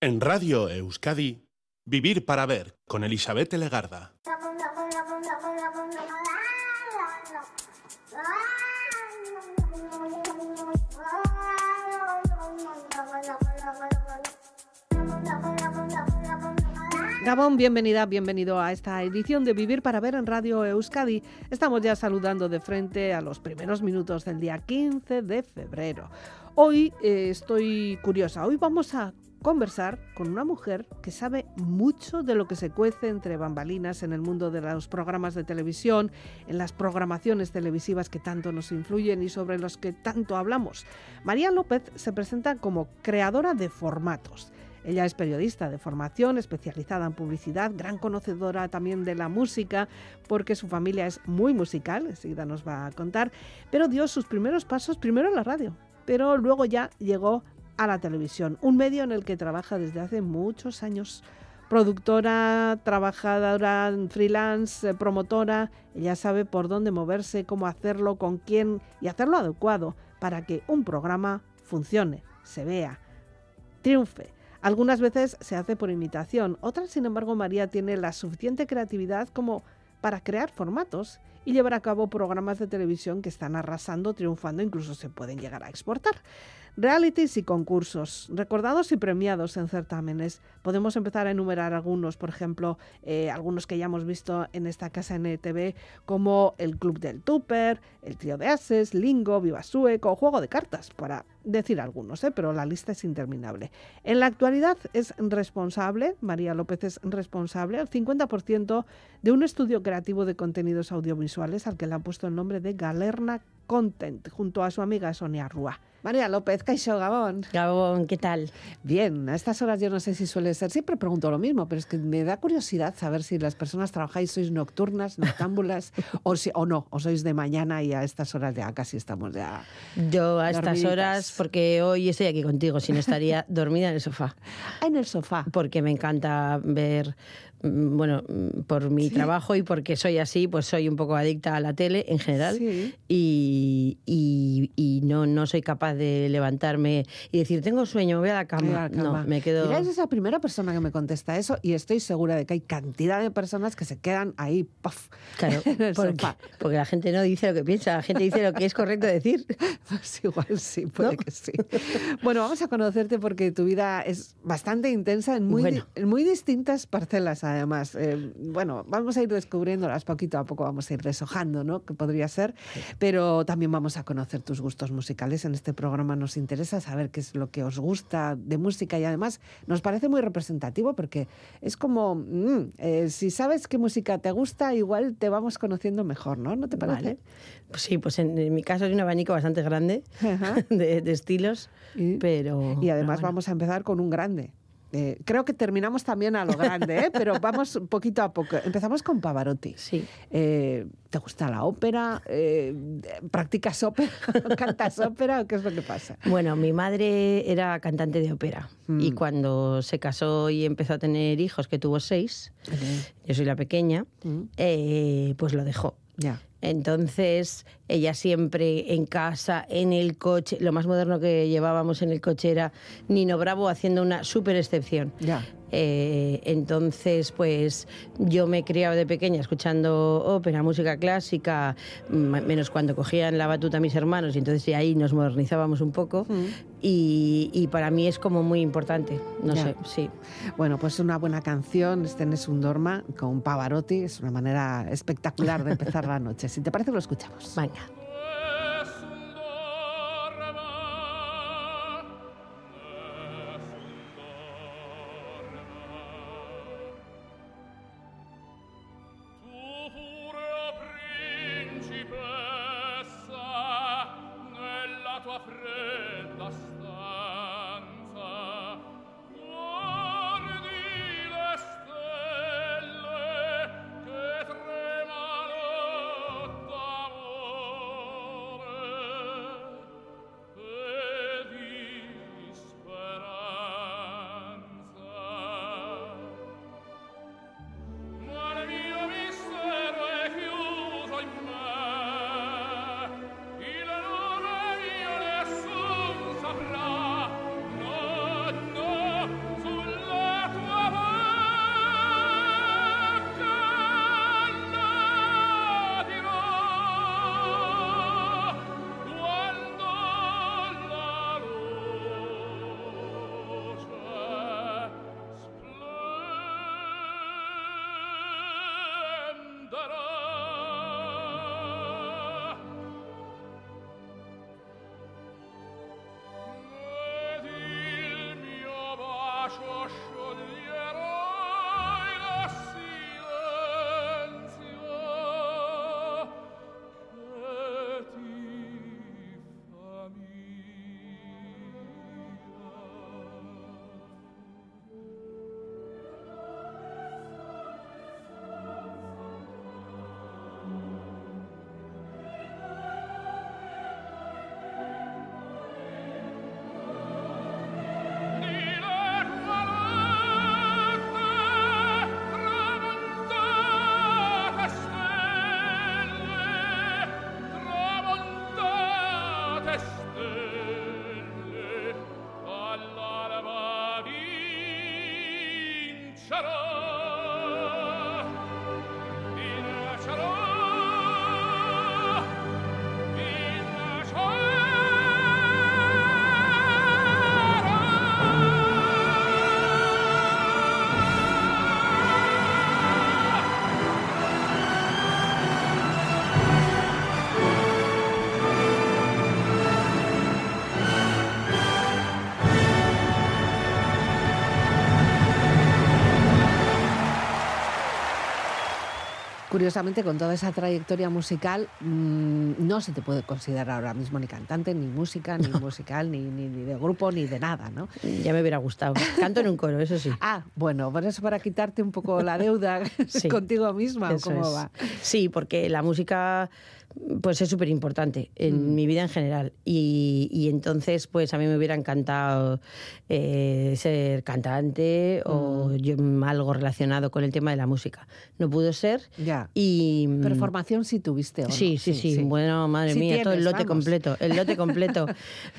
En Radio Euskadi, Vivir para Ver con Elizabeth Legarda. Gabón, bienvenida, bienvenido a esta edición de Vivir para Ver en Radio Euskadi. Estamos ya saludando de frente a los primeros minutos del día 15 de febrero. Hoy eh, estoy curiosa, hoy vamos a conversar con una mujer que sabe mucho de lo que se cuece entre bambalinas en el mundo de los programas de televisión, en las programaciones televisivas que tanto nos influyen y sobre los que tanto hablamos. María López se presenta como creadora de formatos. Ella es periodista de formación, especializada en publicidad, gran conocedora también de la música, porque su familia es muy musical, enseguida nos va a contar, pero dio sus primeros pasos primero en la radio, pero luego ya llegó a la televisión, un medio en el que trabaja desde hace muchos años. Productora, trabajadora, freelance, eh, promotora, ella sabe por dónde moverse, cómo hacerlo, con quién y hacerlo adecuado para que un programa funcione, se vea, triunfe. Algunas veces se hace por imitación, otras, sin embargo, María tiene la suficiente creatividad como para crear formatos y llevar a cabo programas de televisión que están arrasando, triunfando, incluso se pueden llegar a exportar. Realities y concursos, recordados y premiados en certámenes. Podemos empezar a enumerar algunos, por ejemplo, eh, algunos que ya hemos visto en esta casa NTV, como el Club del Tupper, el Trío de Ases, Lingo, Viva Sueco, Juego de Cartas, para decir algunos, ¿eh? pero la lista es interminable. En la actualidad es responsable, María López es responsable, al 50% de un estudio creativo de contenidos audiovisuales al que le ha puesto el nombre de Galerna Content, junto a su amiga Sonia Rúa. María López, Caixo Gabón. Gabón, ¿qué tal? Bien, a estas horas yo no sé si suele ser, siempre pregunto lo mismo, pero es que me da curiosidad saber si las personas trabajáis, sois nocturnas, noctámbulas, o, si, o no, o sois de mañana y a estas horas ya casi estamos ya. Yo a estas horas, porque hoy estoy aquí contigo, si no estaría dormida en el sofá. Ah, en el sofá. Porque me encanta ver bueno, mm, por mi trabajo y porque soy así, pues soy un poco adicta a la tele en general. Y, y, no, no soy capaz de levantarme y decir, tengo sueño, voy a la cama. No, me quedo... Mira, es esa primera persona que me contesta eso y estoy segura de que hay cantidad de personas que se quedan ahí, puff, Claro, porque, porque, la gente no dice lo que piensa, la gente dice lo que es correcto decir. Pues igual sí, puede que sí. Bueno, vamos a conocerte porque tu vida es bastante intensa en muy, en muy distintas parcelas además. Eh, bueno, vamos a ir descubriéndolas poquito a poco, vamos a ir deshojando, ¿no? Que podría ser, pero también vamos a conocer tus gustos musicales. En este programa nos interesa saber qué es lo que os gusta de música y además nos parece muy representativo porque es como, mm, eh, si sabes qué música te gusta, igual te vamos conociendo mejor, ¿no? ¿No te parece? Pues sí, pues en, mi caso hay un abanico bastante grande de, estilos, pero... Y además vamos a empezar con un grande. Eh, creo que terminamos también a lo grande, ¿eh? pero vamos poquito a poco. Empezamos con Pavarotti. Sí. Eh, ¿Te gusta la ópera? ¿Practicas ópera? ¿Cantas ópera o qué es lo que pasa? Bueno, mi madre era cantante de ópera y mm. cuando se casó y empezó a tener hijos, que tuvo seis, yo soy la pequeña, mm. pues lo dejó. Ya. Entonces, ella siempre en casa, en el coche, lo más moderno que llevábamos en el coche era Nino Bravo haciendo una super excepción. Ya. Eh, entonces, pues yo me he criado de pequeña escuchando ópera, música clásica, menos cuando cogían la batuta mis hermanos, y entonces ahí nos modernizábamos un poco. Mm. Y, para mí es como muy importante, no sé, sí. Bueno, pues una buena canción, este es un Dorma con Pavarotti, es una manera espectacular de empezar la noche. Si te parece, lo escuchamos. Venga. Curiosamente, con toda esa trayectoria musical, mmm, no se te puede considerar ahora mismo ni cantante, ni música, ni musical, ni, ni, ni, de grupo, ni de nada, ¿no? Ya me hubiera gustado. Canto en un coro, eso sí. Ah, bueno, por eso para quitarte un poco la deuda sí, contigo misma, ¿cómo es. va? Sí, porque la música pues es súper importante en mm. mi vida en general. Y, y, entonces, pues a mí me hubiera encantado eh, ser cantante mm. o yo, algo relacionado con el tema de la música. No pudo ser. Ya. Y, Pero formación sí tuviste, ¿o no? sí, sí, sí, Bueno, madre sí mía, tienes, todo el lote vamos. completo. El lote completo.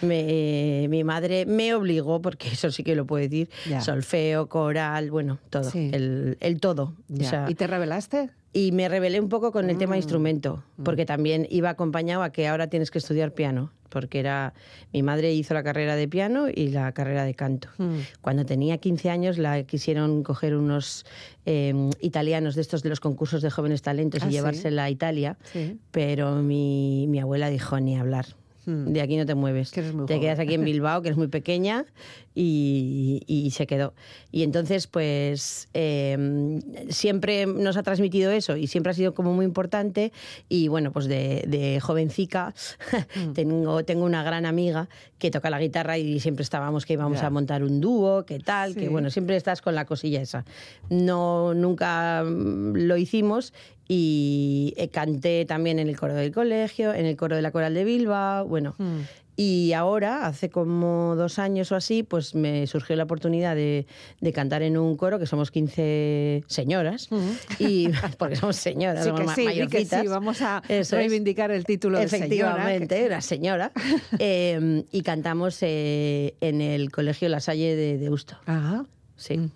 me, eh, mi madre me obligó, porque eso sí que lo puedo decir, Ya. solfeo, coral, bueno, todo. Sí. El, el todo. Ya. O sea, ¿Y te revelaste? Y me rebelé un poco con el tema Mm. de instrumento, porque también iba acompañado a que ahora tienes que estudiar piano, porque era mi madre hizo la carrera de piano y la carrera de canto. Mm. Cuando tenía 15 años la quisieron coger unos eh, italianos de estos de los concursos de jóvenes talentos Ah, y ¿sí? llevársela a Italia, Sí. pero mi, mi abuela dijo ni hablar. Mm. De aquí no te mueves. Que eres muy te joven. quedas aquí en Bilbao, que eres muy pequeña, y, y se quedó. Y entonces, pues, eh, siempre nos ha transmitido eso y siempre ha sido como muy importante. Y bueno, pues de, de jovencica Mm. tengo, tengo una gran amiga que toca la guitarra y siempre estábamos que íbamos a montar un dúo, que tal, Sí. que bueno, siempre estás con la cosilla esa. No, nunca mm, lo hicimos y eh, canté también en el coro del colegio, en el coro de la coral de Bilbao, bueno. Mm. Y ahora, hace como dos años o así, pues me surgió la oportunidad de, de cantar en un coro, que somos 15 señoras, y porque somos señoras. Sí somos que sí, di que mayorcitas. sí, vamos a Eso es. reivindicar el título de señora. Efectivamente, era señora. Eh, y cantamos eh, en el Colegio La Salle de Deusto. Ajá. Sí.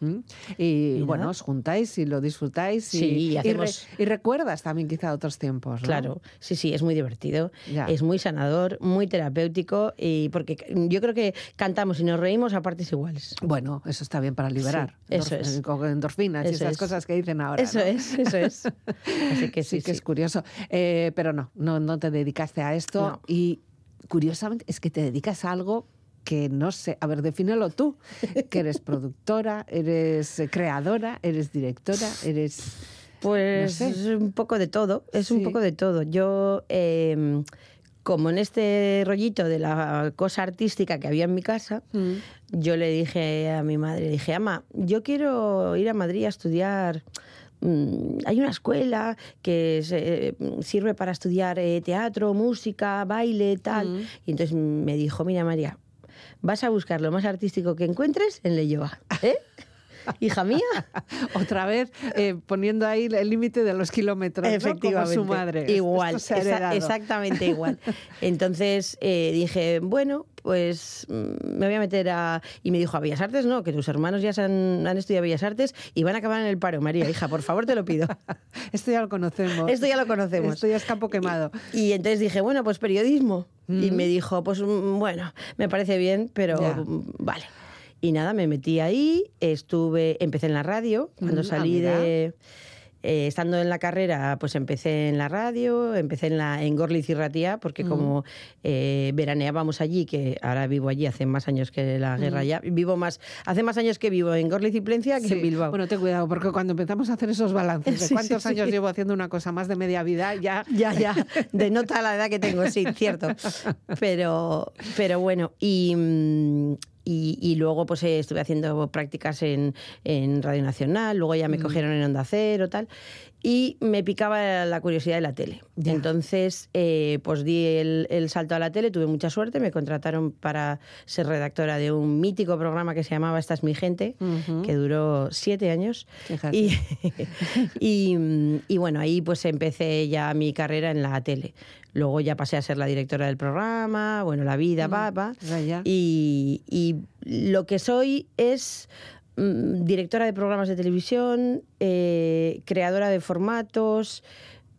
Y, Y bueno, os juntáis y lo disfrutáis. Y, Sí, y y re- hacemos- y recuerdas también quizá otros tiempos, ¿no? Claro, sí, sí, es muy divertido, Ya. es muy sanador, muy terapéutico y porque yo creo que cantamos y nos reímos a partes iguales. Bueno, eso está bien para liberar. Sí, eso es. endorfinas y Eso esas es. cosas que dicen ahora. Eso ¿no? es, eso es. Así que sí, sí, que es curioso. Eh, pero no, no, no te dedicaste a esto. Y curiosamente es que te dedicas a algo que no sé, a ver, defínelo tú, que eres productora, eres eh, creadora, eres directora, eres... Pues No sé. un poco de todo, es Sí. un poco de todo. Yo, eh, como en este rollito de la cosa artística que había en mi casa, yo le dije a mi madre, dije, ama, yo quiero ir a Madrid a estudiar. mm, Hay una escuela que se- sirve para estudiar eh, teatro, música, baile, tal. Mm. Y entonces me dijo, mira María, vas a buscar lo más artístico que encuentres en Leyoa. ¿Eh? Hija mía. Otra vez eh, poniendo ahí el límite de los kilómetros, ¿no? Como Efectivamente. su madre. Igual, exactamente igual. Entonces eh, dije, bueno, pues mm, me voy a meter a... Y me dijo, a Bellas Artes no, que tus hermanos ya se han, han estudiado Bellas Artes y van a acabar en el paro. María, hija, por favor, te lo pido. Esto ya lo conocemos. Esto ya lo conocemos. Esto ya es campo quemado. Y entonces dije, bueno, pues periodismo. Y Mm. me dijo, pues mm, bueno, me parece bien, pero Ya. vale. Y nada, me metí ahí, estuve, empecé en la radio, cuando Mm, salí de... eh, estando en la carrera, pues empecé en la radio, empecé en, la, en Gorliz y Ratía, porque Mm. como eh, veraneábamos allí, que ahora vivo allí hace más años que la guerra ya, vivo más, hace más años que vivo en Gorliz y Plencia que Mm. Sí. en Bilbao. Bueno, ten cuidado, porque cuando empezamos a hacer esos balances de Sí, cuántos sí, años llevo haciendo una cosa más de media vida, ya... Ya, ya, denota la edad que tengo, sí, cierto. Pero, pero bueno, y, mm, y, y luego pues eh, estuve haciendo prácticas en, en Radio Nacional, luego ya me cogieron en Onda Cero, tal, y me picaba la curiosidad de la tele. Ya. Entonces, eh, pues di el, el salto a la tele, tuve mucha suerte, me contrataron para ser redactora de un mítico programa que se llamaba Esta es mi gente, que duró siete años. Y, y, y bueno, ahí pues empecé ya mi carrera en la tele. Luego ya pasé a ser la directora del programa, bueno, la vida, ya. Y, y lo que soy es mm, directora de programas de televisión, eh, creadora de formatos,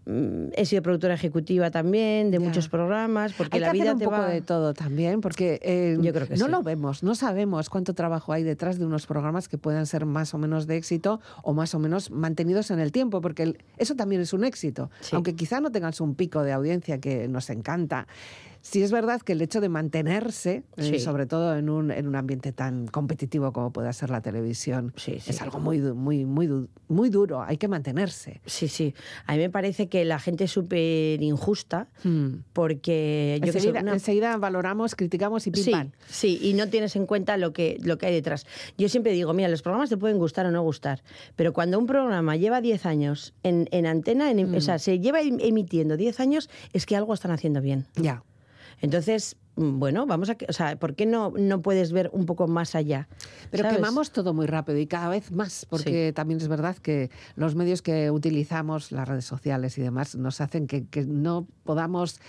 mm, he sido productora ejecutiva también de Ya. muchos programas, porque Hay la que vida hacer un te poco va... de todo también, porque eh, Yo creo que no sí. lo vemos, no sabemos cuánto trabajo hay detrás de unos programas que puedan ser más o menos de éxito o más o menos mantenidos en el tiempo, porque eso también es un éxito, Sí. aunque quizá no tengas un pico de audiencia que nos encanta. Sí es verdad que el hecho de mantenerse, eh, sobre todo en un, en un ambiente tan competitivo como puede ser la televisión, Sí, sí. es algo muy, muy, muy, du- muy duro, hay que mantenerse. Sí, sí. A mí me parece que la gente es súper injusta porque yo enseguida, una- enseguida valoramos, criticamos y pim Sí, sí, y no tienes en cuenta lo que, lo que hay detrás. Yo siempre digo, mira, los programas te pueden gustar o no gustar, pero cuando un programa lleva 10 años en, en antena, en- o sea, se lleva em- emitiendo 10 años, es que algo están haciendo bien. Ya. Entonces, mm, bueno, vamos a... O sea, ¿por qué no, no puedes ver un poco más allá? Pero ¿Sabes? quemamos todo muy rápido y cada vez más, porque también es verdad que los medios que utilizamos, las redes sociales y demás, nos hacen que, que no podamos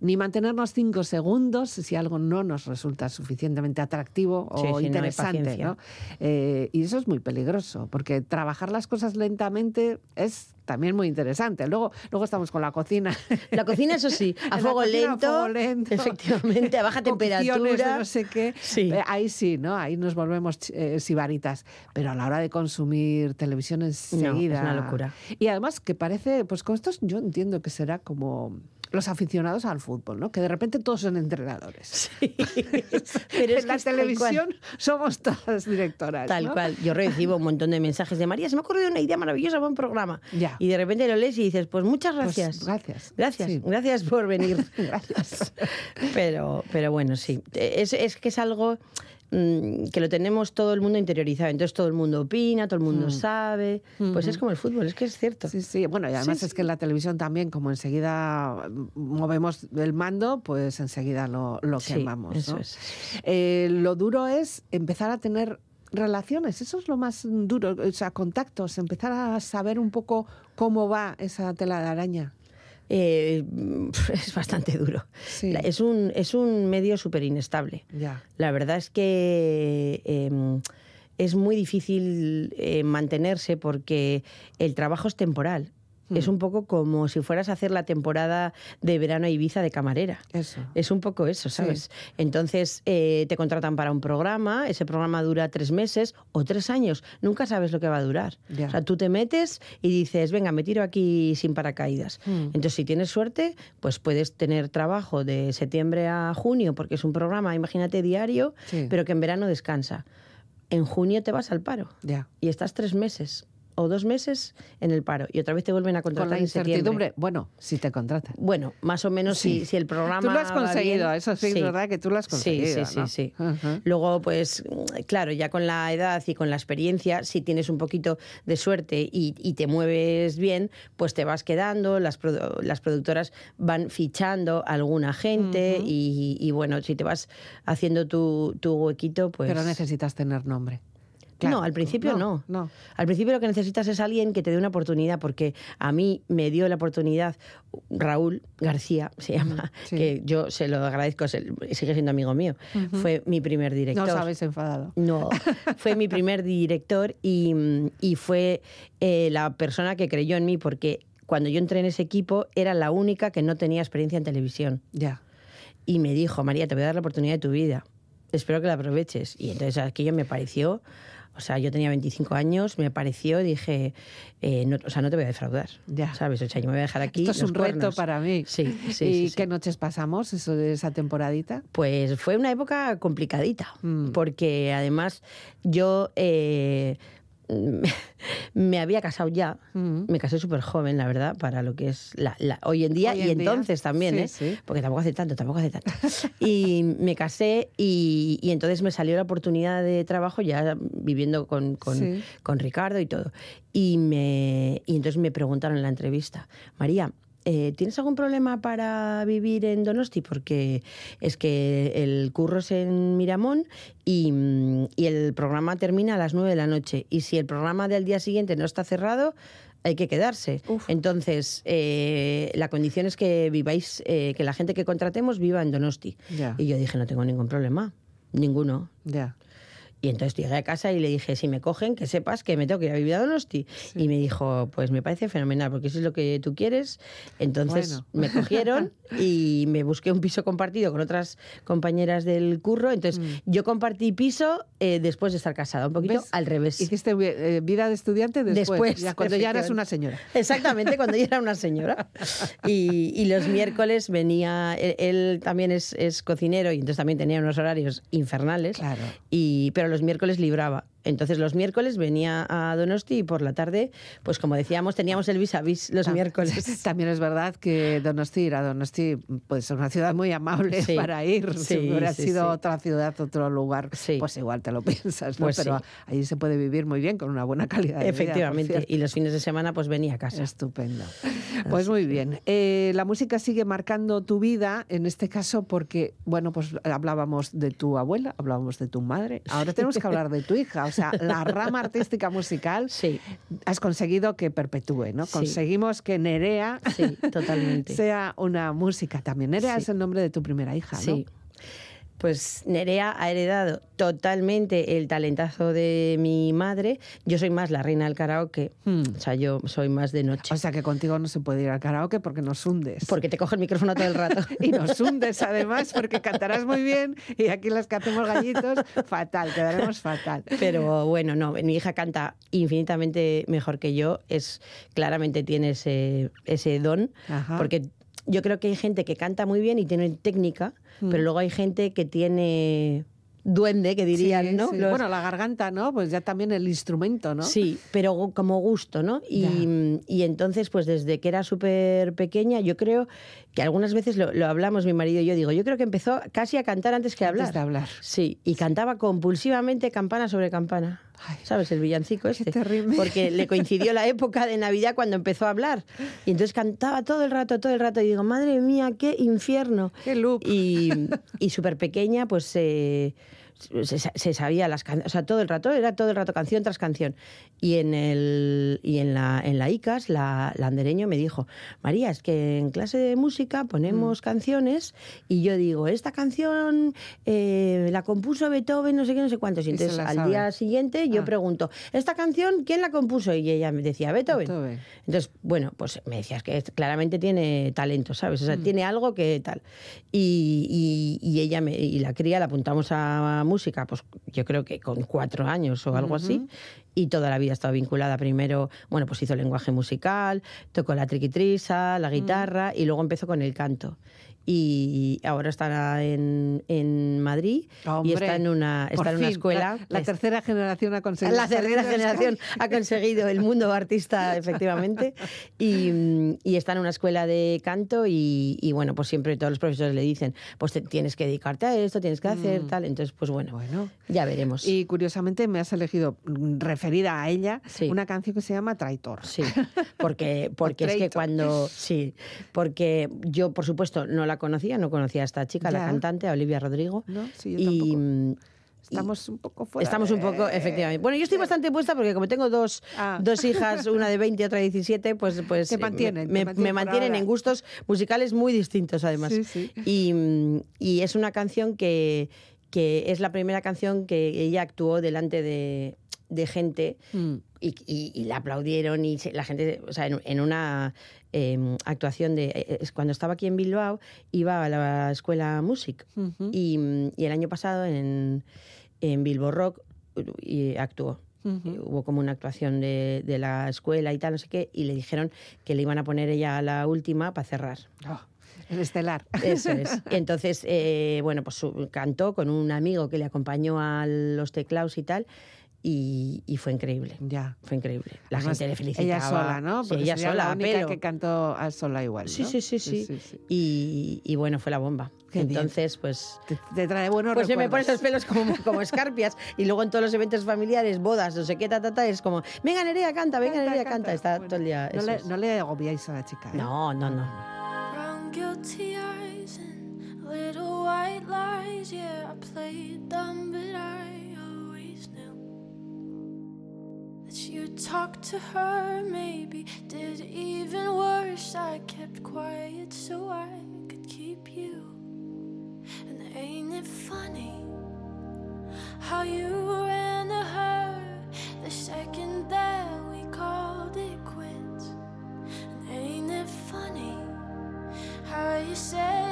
ni mantenernos cinco segundos si algo no nos resulta suficientemente atractivo o Sí, sí, interesante. ¿no? Eh, y eso es muy peligroso, porque trabajar las cosas lentamente es también muy interesante. Luego, luego estamos con la cocina. La cocina, eso sí, a, fuego, cocina lento, a fuego lento. efectivamente, a baja temperatura. no sé qué. Sí. Eh, Ahí sí, ¿no? Ahí nos volvemos eh, sibaritas. Pero a la hora de consumir televisión enseguida. una locura. Y además que parece, pues con estos yo entiendo que será como los aficionados al fútbol, ¿no? Que de repente todos son entrenadores. Pero es en la es cual. televisión somos todas directoras. Tal ¿no? cual. Yo recibo un montón de mensajes de María, se me ha ocurrido una idea maravillosa para un programa. Ya. Y de repente lo lees y dices, pues muchas Pues, gracias. gracias. Gracias, Sí. gracias por venir. Gracias. pero, pero bueno, sí. Es, es que es algo mm, que lo tenemos todo el mundo interiorizado. Entonces todo el mundo opina, todo el mundo sabe. Pues es como el fútbol, es que es cierto. Mm. Sí, sí. Bueno, y además Sí, es que en la televisión también, como enseguida movemos el mando, pues enseguida lo, lo Sí, quemamos. eso ¿no? es. Eh, lo duro es empezar a tener relaciones, eso es lo más duro, o sea, contactos, empezar a saber un poco cómo va esa tela de araña. Eh, es bastante duro. Sí. Es, un, es un medio súper inestable. Ya. La verdad es que eh, es muy difícil eh, mantenerse porque el trabajo es temporal. Es un poco como si fueras a hacer la temporada de verano a Ibiza de camarera. Eso. Es un poco eso, ¿sabes? Entonces eh, te contratan para un programa, ese programa dura tres meses o tres años, nunca sabes lo que va a durar. O sea, tú te metes y dices, venga, me tiro aquí sin paracaídas. Mm. Entonces, si tienes suerte, pues puedes tener trabajo de septiembre a junio, porque es un programa, imagínate, diario, Sí. pero que en verano descansa. En junio te vas al paro Ya. y estás tres meses o dos meses en el paro y otra vez te vuelven a contratar Con la en incertidumbre, bueno, si te contratan. Bueno, más o menos Sí. si, si el programa. Tú lo has conseguido, bien, eso sí, es verdad que tú lo has conseguido. Sí, sí, ¿no? sí. Luego, pues, claro, ya con la edad y con la experiencia, si tienes un poquito de suerte y, y te mueves bien, pues te vas quedando, las, produ- las productoras van fichando a alguna gente y, y, bueno, si te vas haciendo tu, tu huequito, pues. Pero necesitas tener nombre. No, al principio no. No. Al principio lo que necesitas es alguien que te dé una oportunidad, porque a mí me dio la oportunidad Raúl García, se llama, sí. que yo se lo agradezco, sigue siendo amigo mío. Fue mi primer No director. os habéis enfadado. No, fue mi primer director y, y fue eh, la persona que creyó en mí porque cuando yo entré en ese equipo era la única que no tenía experiencia en televisión. Ya. Y me dijo, María, te voy a dar la oportunidad de tu vida. Espero que la aproveches. Y entonces aquello me pareció, o sea, yo tenía 25 años, me pareció, dije, eh, no, o sea, no te voy a defraudar. Ya. ¿Sabes? O sea, yo me voy a dejar aquí. Esto es los un reto para mí. Sí, sí, ¿Y sí, sí. qué noches pasamos eso de esa temporadita? Pues fue una época complicadita, Mm. porque además yo eh, me había casado ya, Mm. me casé súper joven, la verdad, para lo que es la, la- hoy en día Hoy y en día, entonces también, sí, ¿eh? sí. porque tampoco hace tanto, tampoco hace tanto. Y me casé y, y entonces me salió la oportunidad de trabajo ya viviendo con, con, Sí. con Ricardo y todo. Y, me, y entonces me preguntaron en la entrevista, María, eh, ¿tienes algún problema para vivir en Donosti? Porque es que el curro es en Miramón y, mm, y el programa termina a las 9 de la noche. Y si el programa del día siguiente no está cerrado, hay que quedarse. Uf. Entonces, eh, la condición es que viváis, eh, que la gente que contratemos viva en Donosti. Y yo dije, no tengo ningún problema, ninguno. Ya. Y entonces llegué a casa y le dije, si me cogen, que sepas que me tengo que ir a vivir a Donosti. Y me dijo, pues me parece fenomenal, porque si es lo que tú quieres. Entonces me cogieron y me busqué un piso compartido con otras compañeras del curro. Entonces mm. yo compartí piso eh, después de estar casada, un poquito al revés. ¿Hiciste eh, vida de estudiante después? ya cuando ya eras una señora. Exactamente, cuando ya era una señora. Y, los miércoles venía, él, también es, es, cocinero y entonces también tenía unos horarios infernales. Claro. Y, pero los miércoles libraba. Entonces los miércoles venía a Donosti y por la tarde, pues como decíamos, teníamos el vis a vis los miércoles. También es verdad que Donosti, ir a Donosti, pues es una ciudad muy amable para ir. si hubiera sido otra ciudad, otro lugar, pues igual te lo piensas, ¿no? Pues Pero ahí se puede vivir muy bien con una buena calidad de Efectivamente. vida. y los fines de semana pues venía a casa. Estupendo. Pues muy bien. Eh, la música sigue marcando tu vida, en este caso porque, bueno, pues hablábamos de tu abuela, hablábamos de tu madre, ahora tenemos que hablar de tu hija o sea, la rama artística musical, sí. has conseguido que perpetúe, ¿no? Conseguimos que Nerea totalmente. sea una música también. Nerea es el nombre de tu primera hija, ¿no? Sí. Pues Nerea ha heredado totalmente el talentazo de mi madre. Yo soy más la reina del karaoke. Hmm. O sea, yo soy más de noche. O sea, que contigo no se puede ir al karaoke porque nos hundes. Porque te coge el micrófono todo el rato. y nos hundes además porque cantarás muy bien y aquí las que hacemos gallitos, fatal, quedaremos fatal. Pero bueno, no, mi hija canta infinitamente mejor que yo. Es, claramente tiene ese, ese don. Porque yo creo que hay gente que canta muy bien y tiene técnica, pero mm. luego hay gente que tiene duende, que dirían, ¿no? Bueno, la garganta, ¿no? Pues ya también el instrumento, ¿no? Sí, pero como gusto, ¿no? Y, y entonces, pues desde que era súper pequeña, yo creo que algunas veces lo, hablamos mi marido y yo, digo, yo creo que empezó casi a cantar antes que a hablar. Antes de hablar. Sí, y cantaba compulsivamente campana sobre campana. ¿Sabes? El villancico este. terrible. Porque le coincidió la época de Navidad cuando empezó a hablar. Y entonces cantaba todo el rato, todo el rato. Y digo, madre mía, qué infierno. Qué look. Y, y súper pequeña, pues... Eh, se, sabía las canciones, o sea, todo el rato, era todo el rato canción tras canción. Y en, el, y en, la, en la ICAS, la, la andereño me dijo, María, es que en clase de música ponemos mm. canciones y yo digo, esta canción eh, la compuso Beethoven, no sé qué, no sé cuántos. Y entonces al día siguiente yo ah. pregunto, ¿esta canción quién la compuso? Y ella me decía, Beethoven. Entonces, bueno, pues me decías que claramente tiene talento, ¿sabes? O sea, mm. tiene algo que tal. Y, y, ella me, y la cría la apuntamos a música, pues yo creo que con cuatro años o algo así, y toda la vida ha estado vinculada. Primero, bueno, pues hizo lenguaje musical, tocó la triquitrisa, la guitarra, y luego empezó con el canto y ahora está en, en Madrid y está en una, está en una escuela. La, tercera generación ha conseguido. La tercera generación ha conseguido el mundo artista, efectivamente, y, y, está en una escuela de canto y, y, bueno, pues siempre todos los profesores le dicen, pues tienes que dedicarte a esto, tienes que hacer mm. tal, entonces pues bueno, bueno, ya veremos. Y curiosamente me has elegido, mm, referida a ella, una canción que se llama Traitor. Sí, porque, porque es que cuando, sí, porque yo por supuesto no la conocía, no conocía a esta chica, la cantante, a Olivia Rodrigo. No, sí, yo y, mm, Estamos un poco fuera. Estamos un poco, efectivamente. Bueno, yo estoy bastante puesta porque como tengo dos, ah. dos hijas, una de 20 y otra de 17, pues, pues eh, mantienen, me, mantienen, en gustos musicales muy distintos además. Sí, sí. Y, mm, y, es una canción que, que es la primera canción que ella actuó delante de, de gente mm. y, y, la aplaudieron y la gente, o sea, en, una em, actuación de... Eh, cuando estaba aquí en Bilbao, iba a la escuela Music y, y, el año pasado en, en Bilbo Rock y actuó. Hubo como una actuación de, de, la escuela y tal, no sé qué, y le dijeron que le iban a poner ella a la última para cerrar. Oh. El estelar. Eso es. Entonces, eh, bueno, pues cantó con un amigo que le acompañó a los teclados y tal. Y, y, fue increíble. Ya. Fue increíble. La gente le felicitaba. Ella sola, ¿no? Porque ella sola, la única que cantó a sola igual. Sí, sí, sí, sí, Y, y, bueno, fue la bomba. Entonces, pues. Te, trae buenos Pues se me ponen los pelos como, como escarpias. y luego en todos los eventos familiares, bodas, no sé qué, ta, ta, ta, es como, venga Nerea, canta, venga canta, Nerea, canta. Está todo el día. No le, no le, agobiáis a la chica. ¿eh? No, no, no. little you talked to her, maybe did even worse. I kept quiet so I could keep you. And ain't it funny how you ran to her the second that we called it quits? And ain't it funny how you said?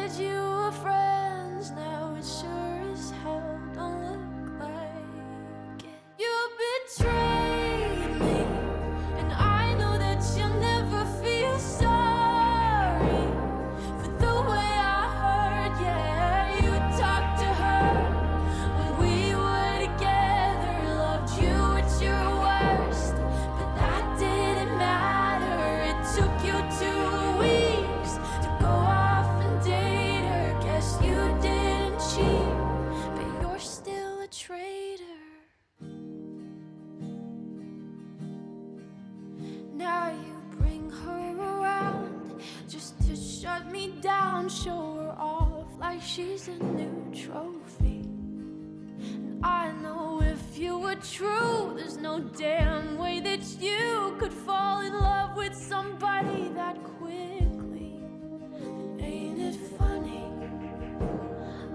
True, there's no damn way that you could fall in love with somebody that quickly. Ain't it funny?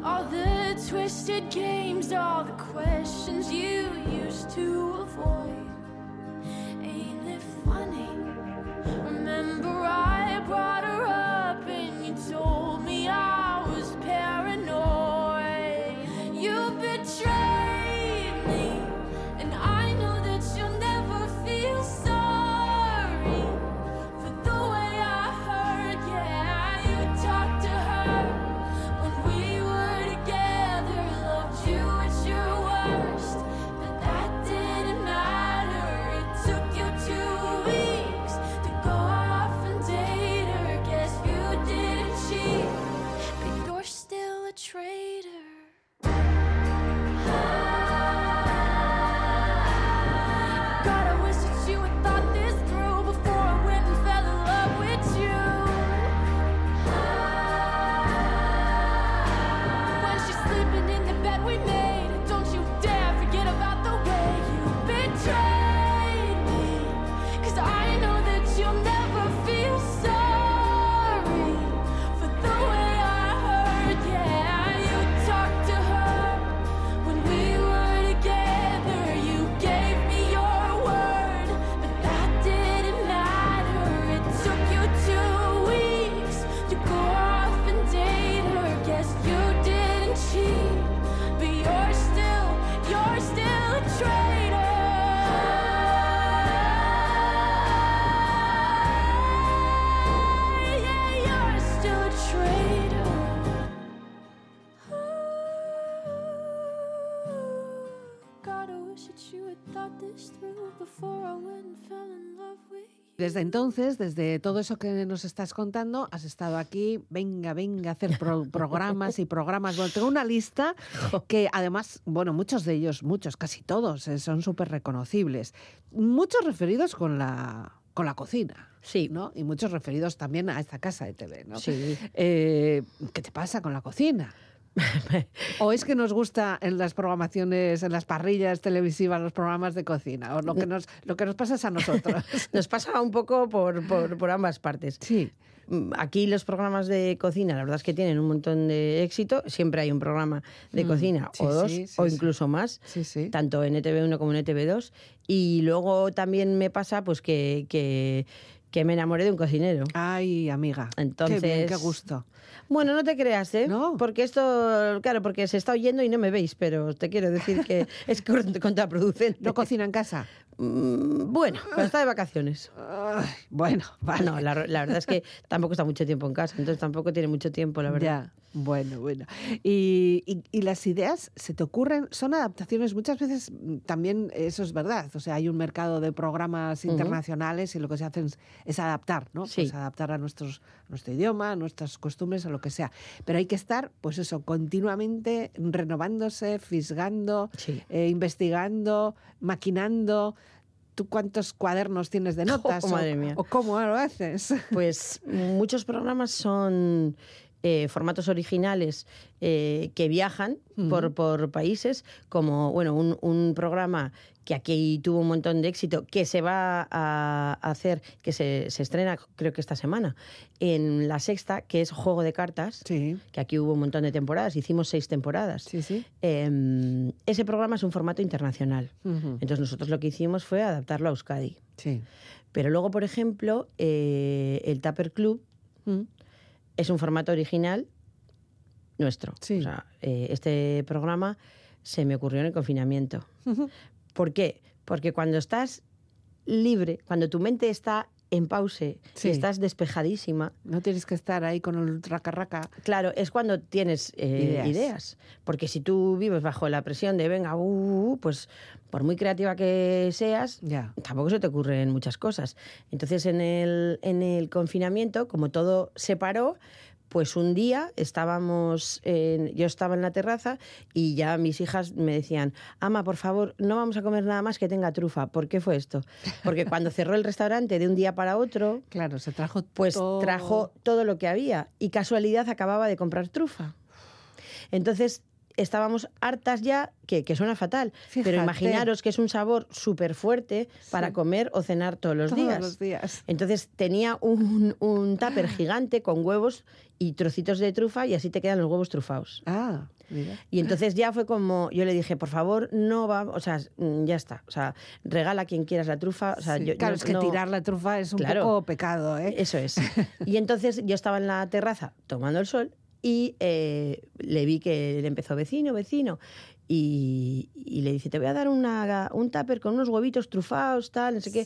All the twisted games, all the questions you used to avoid. Desde entonces, desde todo eso que nos estás contando, has estado aquí, venga, venga, a hacer pro- programas y programas. Bueno, tengo una lista que además, bueno, muchos de ellos, muchos, casi todos, eh, son súper reconocibles. Muchos referidos con la, con la cocina. Sí. ¿no? Y muchos referidos también a esta casa de TV, ¿no? Sí. Eh, ¿Qué te pasa con la cocina? ¿O es que nos gusta en las programaciones, en las parrillas televisivas, los programas de cocina? ¿O lo que nos, lo que nos pasa es a nosotros? Nos pasa un poco por, por, por ambas partes. Sí. Mm, Aquí los programas de cocina, la verdad es que tienen un montón de éxito. Siempre hay un programa de Mm, cocina, sí, o dos, sí, sí, o incluso más, Sí, sí. tanto en E ETV1 como en ETV2. Y luego también me pasa pues que, que, que me enamoré de un cocinero. Ay, amiga. Entonces- Qué bien, qué gusto. Bueno, no te creas, ¿eh? No. Porque esto, claro, porque se está oyendo y no me veis, pero te quiero decir que es cont- contraproducente. ¿No cocina en casa? Mm, Bueno, cuando está de vacaciones. Bueno, vale. No, la, la verdad es que tampoco está mucho tiempo en casa, entonces tampoco tiene mucho tiempo, la verdad. Ya, bueno, bueno. Y, y- y las ideas se te ocurren, son adaptaciones, muchas veces mm, también eso es verdad, o sea, hay un mercado de programas internacionales y lo que se hace es, es adaptar, ¿no? Sí. Pues adaptar a nuestros, nuestro idioma, a nuestras costumbres, a lo que sea. Pero hay que estar, pues eso, continuamente renovándose, fisgando, Sí. eh, investigando, maquinando. ¿Tú cuántos cuadernos tienes de notas? Oh, madre o, mía. ¿O cómo lo haces? Pues muchos programas son eh, formatos originales eh, que viajan por, por países, como bueno, un, un programa que aquí tuvo un montón de éxito, que se va a hacer, que se, se estrena creo que esta semana, en la sexta, que es Juego de Cartas, Sí, que aquí hubo un montón de temporadas, hicimos seis temporadas. sí, sí. Eh, ese programa es un formato internacional. Entonces nosotros lo que hicimos fue adaptarlo a Euskadi. Sí. Pero luego, por ejemplo, eh, el Tupper Club Mm. Es un formato original nuestro. Sí. O sea, eh, este programa se me ocurrió en el confinamiento. ¿Por qué? Porque cuando estás libre, cuando tu mente está en pause Sí. y estás despejadísima, No tienes que estar ahí con el raca-raca. claro, es cuando tienes eh, Ideas. ideas. Porque si tú vives bajo la presión de, venga, uh, uh, uh, pues por muy creativa que seas, Ya. tampoco se te ocurren muchas cosas. Entonces, en el, en el confinamiento, como todo se paró, Pues un día estábamos, en- yo estaba en la terraza y ya mis hijas me decían, ama, por favor, no vamos a comer nada más que tenga trufa. ¿Por qué fue esto? Porque cuando cerró el restaurante de un día para otro, Claro, se trajo pues todo. trajo todo lo que había y casualidad acababa de comprar trufa. Entonces estábamos hartas ya, que, que suena fatal, Fíjate. pero imaginaros que es un sabor súper fuerte para Sí. comer o cenar todos los todos días. los días. Entonces tenía un, un tupper gigante con huevos y trocitos de trufa y así te quedan los huevos trufados. Ah, mira. Y entonces ya fue como, yo le dije, por favor, no va, o sea, mm, ya está, o sea, regala a quien quieras la trufa. O sea, Sí, yo, claro, no- es que no- tirar la trufa es un Claro. poco pecado, ¿eh? Eso es. Y entonces yo estaba en la terraza tomando el sol y eh, le vi que le empezó vecino, vecino. Y, y le dice, te voy a dar una, un tupper con unos huevitos trufados, tal, no sé qué.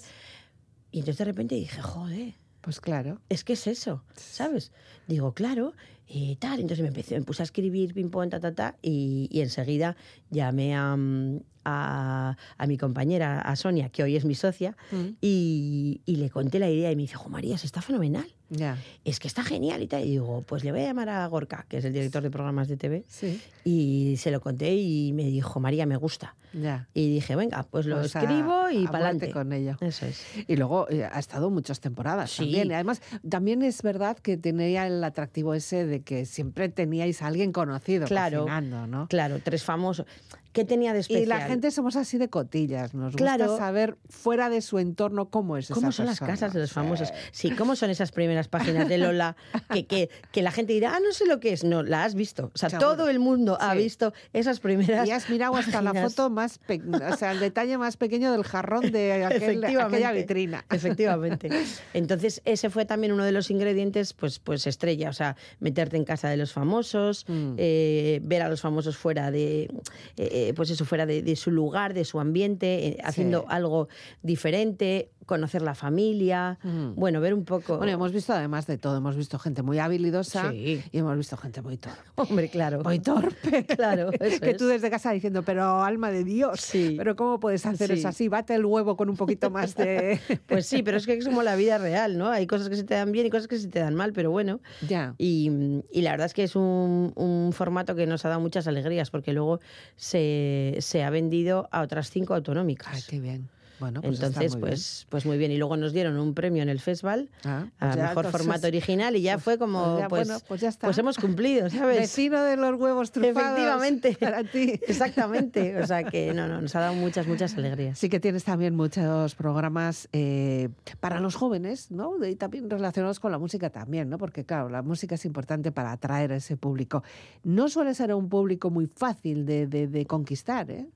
Y entonces de repente dije, joder, Pues claro. es que es eso, ¿sabes? Digo, claro, y tal. Entonces me, empecé, me puse a escribir ping pong, ta, ta, ta, y, y enseguida llamé a, mm, a, a mi compañera, a Sonia, que hoy es mi socia, Mm. y, y le conté la idea y me dice, jo María, se está fenomenal, Ya. es que está genial y tal. Y digo, pues le voy a llamar a Gorka, que es el director de programas de TV, Sí, y se lo conté y me dijo, María, me gusta. ya. Y dije, venga, pues lo Pues a- escribo y a para muerte adelante. con ello. Eso es. Y luego eh, ha estado muchas temporadas Sí. también. Y además, también es verdad que tenía el atractivo ese de que siempre teníais a alguien conocido Claro. cocinando, ¿no? Claro, tres famosos. ¿Qué tenía de especial? Y la gente somos así de cotillas. Nos Claro. gusta saber fuera de su entorno cómo es ¿Cómo esa son las persona. casas de los famosos? Sí, ¿cómo son esas primeras páginas de Lola que, que, que la gente dirá, ah, no sé lo que es? No, la has visto. O sea, Seguro. todo el mundo ha visto esas primeras Y has mirado hasta la foto más, pe- o sea, el detalle más pequeño del jarrón de aquel- aquella vitrina. Efectivamente. Entonces, ese fue también uno de los ingredientes, pues, pues estrella. O sea, meterte en casa de los famosos, Mm. eh, ver a los famosos fuera de, eh, eh, pues eso, fuera de, de su lugar, de su ambiente, eh, haciendo algo diferente, conocer la familia, Mm. bueno, ver un poco. Bueno, hemos visto además de todo, hemos visto gente muy habilidosa Sí. y hemos visto gente muy torpe. Hombre, claro. Muy torpe. Claro, eso que es. tú desde casa diciendo, pero alma de Dios, Sí. pero ¿cómo puedes hacer Sí. eso así? Bate el huevo con un poquito más de... Pues sí, pero es que es como la vida real, ¿no? Hay cosas que se te dan bien y cosas que se te dan mal, pero bueno. ya. Y, y la verdad es que es un, un formato que nos ha dado muchas alegrías, porque luego se, se ha vendido a otras cinco autonómicas. Ay, qué bien. Bueno, pues Entonces, muy pues, pues muy bien. Y luego nos dieron un premio en el festival. Ah, a pues ya, mejor entonces, formato original y ya pues- fue como, pues ya, pues, bueno, pues ya está. pues hemos cumplido, ¿sabes? Vecino de los huevos trufados. Efectivamente. Para ti. Exactamente. O sea que no, no, nos ha dado muchas, muchas alegrías. Sí que tienes también muchos programas eh, para los jóvenes, ¿no? Y también relacionados con la música también, ¿no? Porque claro, la música es importante para atraer a ese público. No suele ser un público muy fácil de, de- de conquistar, ¿eh?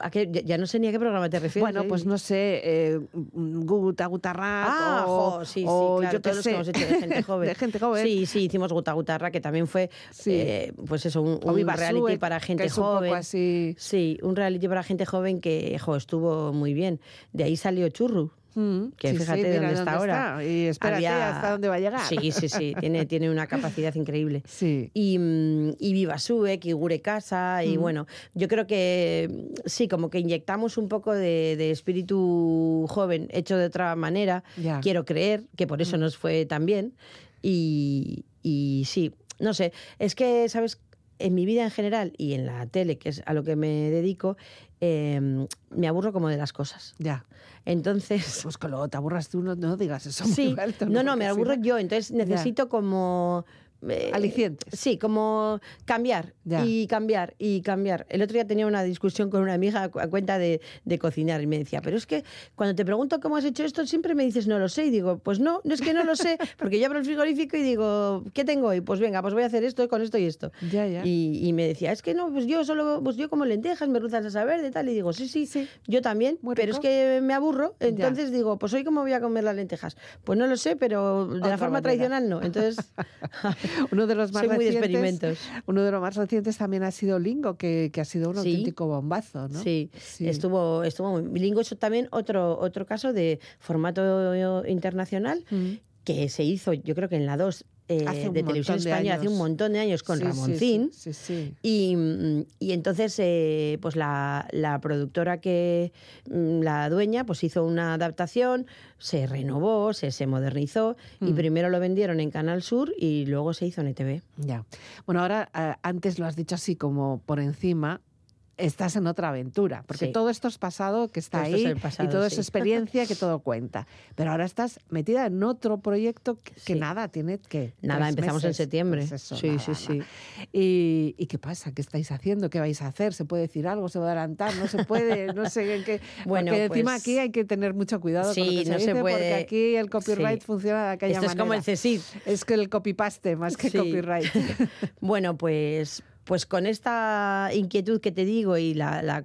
¿A qué? Ya, no sé ni a qué programa te refieres. Bueno, ¿eh? pues no sé, eh, Guta Gutarrat Ah, o, jo, sí, sí, o claro, yo todos los que hemos hecho de gente joven. de gente joven. Sí, sí, hicimos Guta Gutarra, que también fue, Sí. eh, pues eso, un, un reality Sue, para gente que es un joven. poco así. Sí, un reality para gente joven que, jo, estuvo muy bien. De ahí salió Churru. Mm, Que sí, fíjate sí, dónde está ahora. Y espérate Había- hasta dónde va a llegar. Sí, sí, sí, tiene, tiene una capacidad increíble. Sí. Y, mm, y Viva Suec y Gure Casa. Y Mm. bueno, yo creo que sí, como que inyectamos un poco de, de espíritu joven hecho de otra manera. Ya. Quiero creer que por eso nos fue tan bien. Y, y sí, no sé, es que, ¿sabes? En mi vida en general y en la tele, que es a lo que me dedico, eh, me aburro como de las cosas. Ya. Entonces, Pues que luego te aburras tú, no, no digas eso. muy sí, alto, no, no, me aburro yo, entonces necesito como... eh, Alicientes. Sí, como cambiar Ya. y cambiar y cambiar. El otro día tenía una discusión con una amiga a cu- a cuenta de, de cocinar y me decía, pero es que cuando te pregunto cómo has hecho esto, siempre me dices no lo sé. Y digo, pues no, no es que no lo sé, porque yo abro el frigorífico y digo, ¿qué tengo hoy? Pues venga, pues voy a hacer esto con esto y esto. Ya, ya. Y, y me decía, es que no, pues yo solo, pues yo como lentejas, merluzas a saber de tal. Y digo, sí, sí, Sí. yo también, pero es que me aburro. Entonces digo, pues hoy cómo voy a comer las lentejas. Pues no lo sé, pero de Otra la forma manera. tradicional no. Entonces, Uno de los más Soy muy de recientes, experimentos. Uno de los más recientes también ha sido Lingo, que, que ha sido un Sí. auténtico bombazo, ¿no? Sí, Sí. estuvo, estuvo muy bilingüe. Eso también otro, otro caso de formato internacional Mm. Que se hizo, yo creo que en la 2 eh, de televisión española hace un montón de años con Sí, Ramoncín. Sí, sí, sí. Y, mm, y entonces, eh, pues la, la productora que, mm, la dueña, pues hizo una adaptación, se renovó, se, se modernizó y Mm. primero lo vendieron en Canal Sur y luego se hizo en ETV. Ya. Bueno, ahora eh, antes lo has dicho así como por encima. Estás en otra aventura, porque Sí. todo esto es pasado que está Todo esto es ahí pasado, y todo es experiencia que todo cuenta. Pero ahora estás metida en otro proyecto que, nada tiene que Nada, empezamos en meses. septiembre. Pues eso, sí, nada, sí, sí. ¿Y, y qué pasa? ¿Qué estáis haciendo? ¿Qué vais a hacer? ¿Se puede decir algo? ¿Se va a adelantar? ¿No se puede? No sé en qué. Bueno, porque encima pues- aquí hay que tener mucho cuidado con lo Sí, que se no se dice, porque puede- aquí el copyright funciona de aquella Esto es manera. como el CSIC. Es que el copypaste más que copyright. Bueno, pues, pues con esta inquietud que te digo y la, la-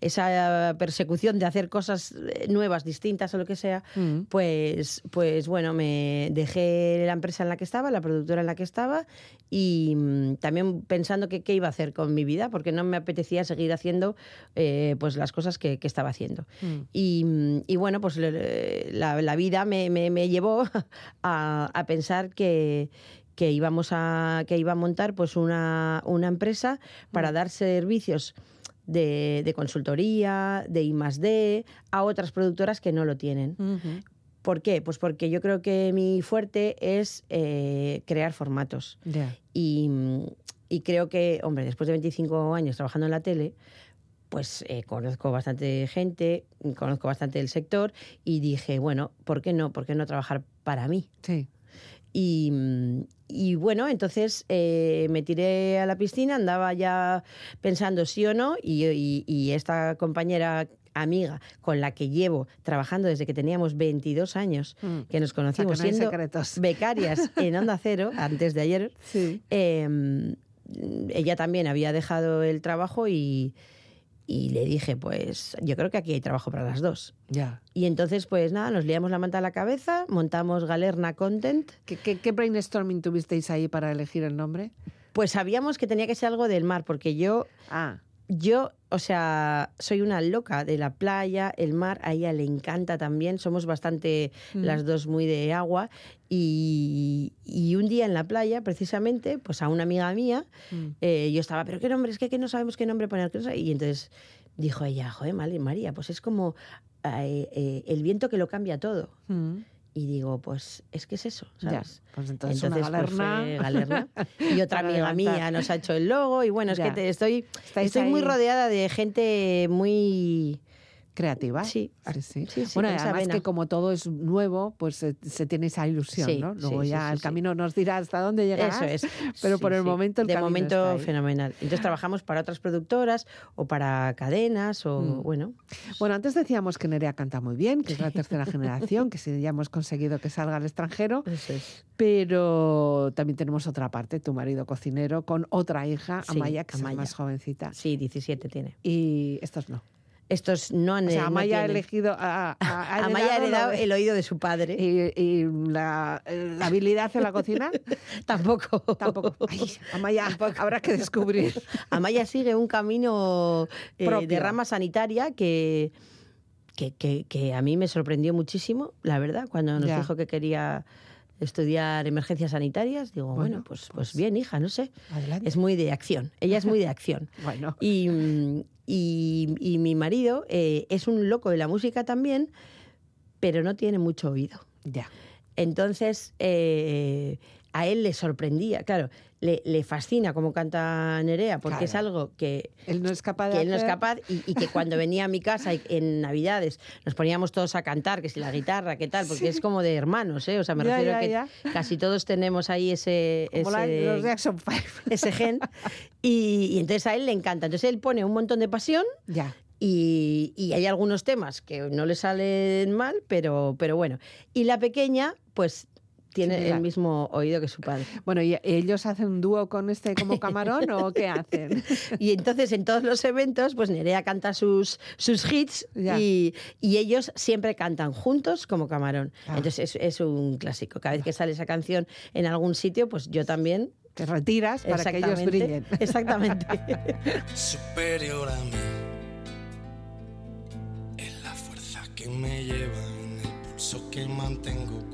esa persecución de hacer cosas eh, nuevas, distintas o lo que sea, Mm. pues, pues bueno, me dejé la empresa en la que estaba, la productora en la que estaba, y mm, también pensando que qué iba a hacer con mi vida, porque no me apetecía seguir haciendo eh, pues las cosas que, que estaba haciendo. Mm. Y, y bueno, pues la vida me, me- me llevó a, a pensar que que íbamos a que iba a montar pues una, una empresa para dar servicios de, de consultoría, de I más D, a otras productoras que no lo tienen. ¿Por qué? Pues porque yo creo que mi fuerte es eh, crear formatos. Y, mm, y creo que, hombre, después de 25 años trabajando en la tele, pues eh, conozco bastante gente, conozco bastante el sector y dije, bueno, ¿por qué no? ¿Por qué no trabajar para mí? Sí. Y, mm, y bueno, entonces eh, me tiré a la piscina, andaba ya pensando sí o no, y, y- y esta compañera amiga con la que llevo trabajando desde que teníamos 22 años, Mm. que nos O sea, que conocimos no siendo secretos. becarias en Onda Cero, antes de ayer, Sí. eh, ella también había dejado el trabajo y, y le dije, pues yo creo que aquí hay trabajo para las dos. Ya. Y entonces, pues nada, nos liamos la manta a la cabeza, montamos Galerna Content. ¿Qué, qué, qué brainstorming tuvisteis ahí para elegir el nombre? Pues sabíamos que tenía que ser algo del mar, porque yo, Ah, yo, o sea, soy una loca de la playa, el mar, a ella le encanta también, somos bastante Mm. las dos muy de agua. Y, y un día en la playa, precisamente, pues a una amiga mía, mm, eh, yo estaba, pero qué nombre, es que, que no sabemos qué nombre poner. qué no sabe-". Y entonces dijo ella, joder, María, pues es como eh, eh, el viento que lo cambia todo. mm. Y digo, pues es que es eso. Pues entonces, Entonces, una pues, galerna. fue Galerna. Y otra amiga levantar. mía nos ha hecho el logo. Y bueno, es Ya. que te- estoy, estoy muy rodeada de gente muy. Creativa. Sí, bueno, además vena. que como todo es nuevo, pues se, se tiene esa ilusión, Sí, ¿no? Luego ya el camino nos dirá hasta dónde llegarás. Eso es. Pero por el momento el De camino momento, está fenomenal. Entonces trabajamos para otras productoras o para cadenas o, Mm. bueno. Bueno, antes decíamos que Nerea canta muy bien, que es la tercera generación, que sí, ya hemos conseguido que salga al extranjero, Eso es. pero también tenemos otra parte, tu marido cocinero, con otra hija, Amaya, que Amaya. es más jovencita. Sí, 17 tiene. Y estos no. Estos no han O sea, no Amaya ha tienen. elegido... A, a- ha Amaya ha heredado el oído de su padre. y, y la, la habilidad en la cocina Tampoco. tampoco. Ay, Amaya, habrá que descubrir. Amaya sigue un camino eh, de rama sanitaria que, que, que- que a mí me sorprendió muchísimo, la verdad, cuando nos Ya. dijo que quería estudiar emergencias sanitarias. Digo, bueno, Bueno, pues, pues- pues bien, hija, no sé. Adelante. Es muy de acción. Ella es muy de acción. Bueno, Y, y- y mi marido eh, es un loco de la música también, pero no tiene mucho oído. ya. Entonces, eh, a él le sorprendía, claro, le, le fascina cómo canta Nerea, porque Claro. es algo que, Él no es capaz de que él no es capaz y, y que cuando venía a mi casa y- en Navidades nos poníamos todos a cantar, que si la guitarra, qué tal, porque es como de hermanos, ¿eh? O sea, me Ya, refiero ya, a que ya. casi todos tenemos ahí ese... Como la- ese- los Jackson Five. ese gen y, y entonces a él le encanta. Entonces él pone un montón de pasión ya. y, y hay algunos temas que no le salen mal, pero, pero bueno. Y la pequeña, pues tiene Similar. el mismo oído que su padre. Bueno, ¿y ellos hacen un dúo con este como camarón o qué hacen? Y entonces en todos los eventos, pues Nerea canta sus, sus hits y, y ellos siempre cantan juntos como camarón. Ah. Entonces es, es un clásico. Cada vez que sale esa canción en algún sitio, pues yo también. Te retiras para que ellos brillen. Exactamente. superior a mí. Es la fuerza que me lleva en el pulso que mantengo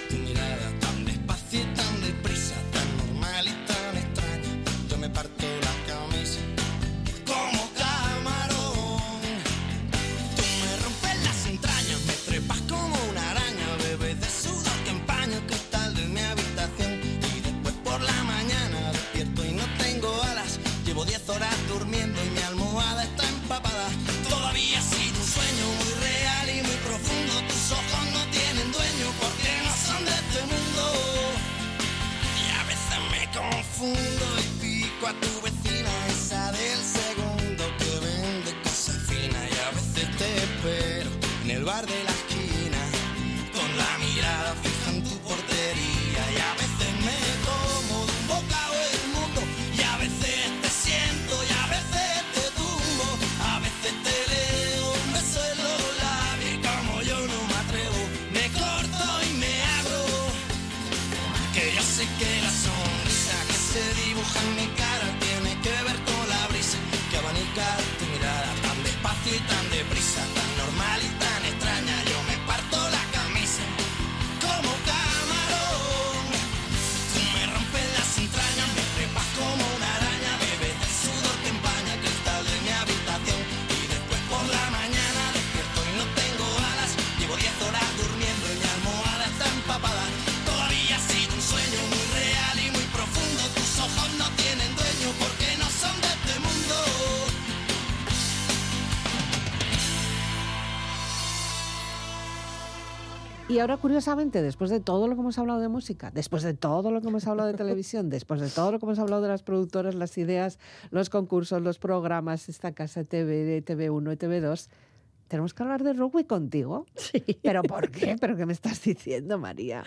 confundo y pico a que Y ahora, curiosamente, después de todo lo que hemos hablado de música, después de todo lo que hemos hablado de televisión, después de todo lo que hemos hablado de las productoras, las ideas, los concursos, los programas, esta casa TV, TV1 y TV2, tenemos que hablar de rugby contigo. Sí. ¿Pero por qué? ¿Pero qué me estás diciendo, María?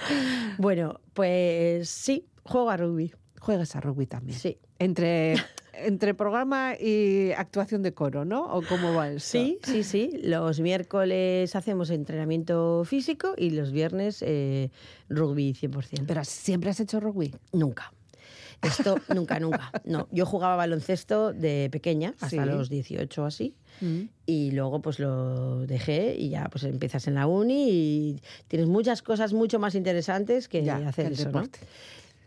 Bueno, pues sí, juego a rugby. Juegas a rugby también. Sí. Entre, entre programa y actuación de coro, ¿no? ¿O cómo va eso? Sí, sí, sí. Los miércoles hacemos entrenamiento físico y los viernes eh, rugby 100%. Pero siempre has hecho rugby. Nunca. Esto nunca, nunca. No, yo jugaba baloncesto de pequeña, hasta Sí. los 18 o así, Mm. y luego pues lo dejé y ya pues empiezas en la uni y tienes muchas cosas mucho más interesantes que Ya, hacer que el eso, ¿no?